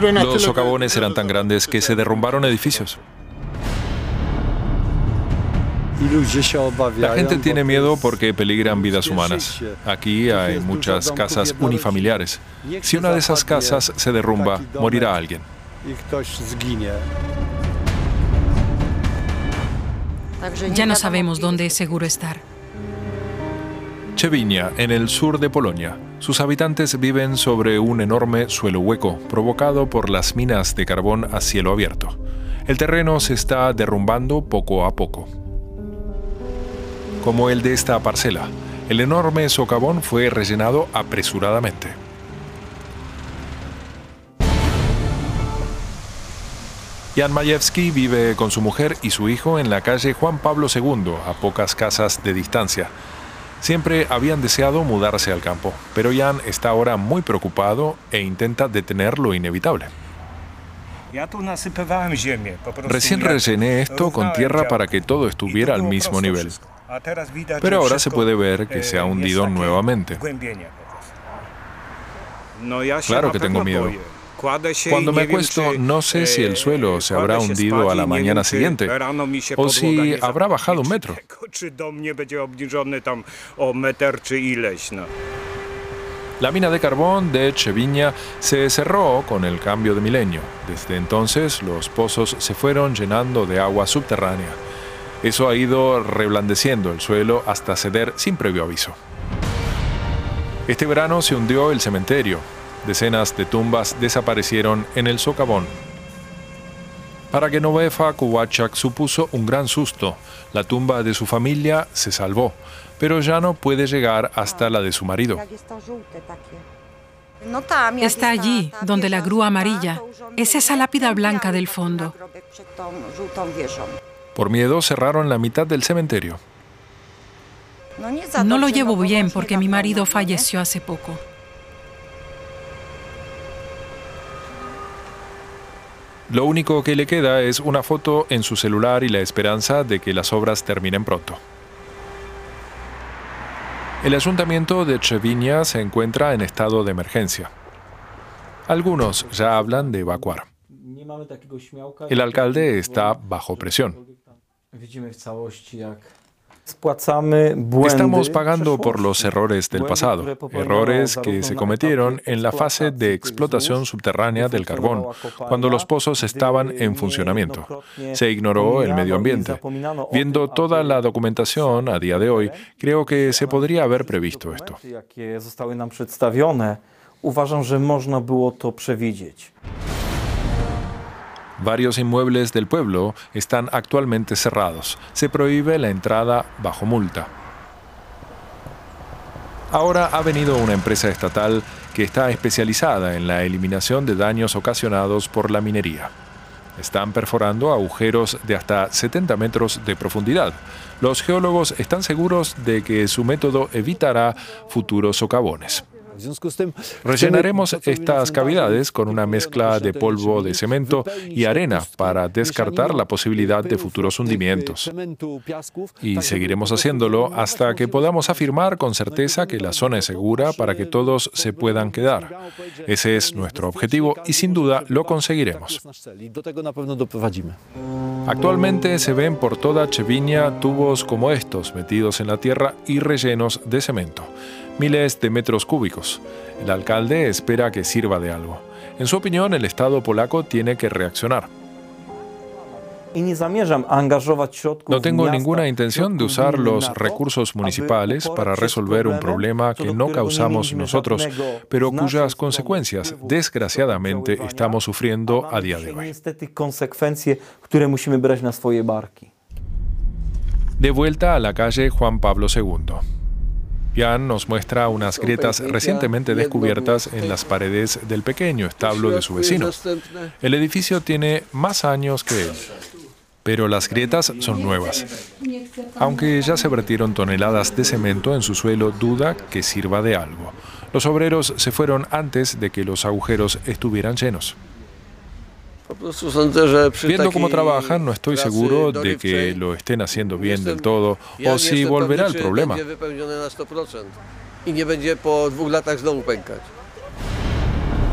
Los socavones eran tan grandes que se derrumbaron edificios. La gente tiene miedo porque peligran vidas humanas. Aquí hay muchas casas unifamiliares. Si una de esas casas se derrumba, morirá alguien. Ya no sabemos dónde es seguro estar. Chevinia, en el sur de Polonia. Sus habitantes viven sobre un enorme suelo hueco, provocado por las minas de carbón a cielo abierto. El terreno se está derrumbando poco a poco. Como el de esta parcela, el enorme socavón fue rellenado apresuradamente. Jan Majewski vive con su mujer y su hijo en la calle Juan Pablo II, a pocas casas de distancia. Siempre habían deseado mudarse al campo, pero Jan está ahora muy preocupado e intenta detener lo inevitable. Recién rellené esto con tierra para que todo estuviera al mismo nivel. Pero ahora se puede ver que se ha hundido nuevamente. Claro que tengo miedo. Cuando me acuesto, no sé si el suelo se habrá hundido a la mañana siguiente o si habrá bajado un metro. La mina de carbón de Cheviña se cerró con el cambio de milenio. Desde entonces, los pozos se fueron llenando de agua subterránea. Eso ha ido reblandeciendo el suelo hasta ceder sin previo aviso. Este verano se hundió el cementerio, Decenas de tumbas desaparecieron en el socavón. Para Genovefa, Kuwachak supuso un gran susto. La tumba de su familia se salvó, pero ya no puede llegar hasta la de su marido. Está allí, donde la grúa amarilla. Es esa lápida blanca del fondo. Por miedo cerraron la mitad del cementerio. No lo llevo bien porque mi marido falleció hace poco. Lo único que le queda es una foto en su celular y la esperanza de que las obras terminen pronto. El ayuntamiento de Cheviña se encuentra en estado de emergencia. Algunos ya hablan de evacuar. El alcalde está bajo presión. Estamos pagando por los errores del pasado, errores que se cometieron en la fase de explotación subterránea del carbón, cuando los pozos estaban en funcionamiento. Se ignoró el medio ambiente. Viendo toda la documentación a día de hoy, creo que se podría haber previsto esto. Varios inmuebles del pueblo están actualmente cerrados. Se prohíbe la entrada bajo multa. Ahora ha venido una empresa estatal que está especializada en la eliminación de daños ocasionados por la minería. Están perforando agujeros de hasta 70 metros de profundidad. Los geólogos están seguros de que su método evitará futuros socavones. Rellenaremos estas cavidades con una mezcla de polvo de cemento y arena para descartar la posibilidad de futuros hundimientos. Y seguiremos haciéndolo hasta que podamos afirmar con certeza que la zona es segura para que todos se puedan quedar. Ese es nuestro objetivo y sin duda lo conseguiremos. Actualmente se ven por toda Cheviña tubos como estos metidos en la tierra y rellenos de cemento miles de metros cúbicos. El alcalde espera que sirva de algo. En su opinión, el Estado polaco tiene que reaccionar. No tengo ninguna intención de usar los recursos municipales para resolver un problema que no causamos nosotros, pero cuyas consecuencias, desgraciadamente, estamos sufriendo a día de hoy. De vuelta a la calle Juan Pablo II. Jan nos muestra unas grietas recientemente descubiertas en las paredes del pequeño establo de su vecino. El edificio tiene más años que él, pero las grietas son nuevas. Aunque ya se vertieron toneladas de cemento en su suelo, duda que sirva de algo. Los obreros se fueron antes de que los agujeros estuvieran llenos. Viendo cómo trabajan, no estoy seguro de que lo estén haciendo bien del todo o si volverá el problema.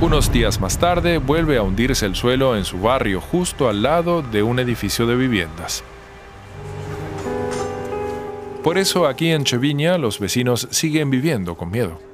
Unos días más tarde vuelve a hundirse el suelo en su barrio justo al lado de un edificio de viviendas. Por eso aquí en Cheviña los vecinos siguen viviendo con miedo.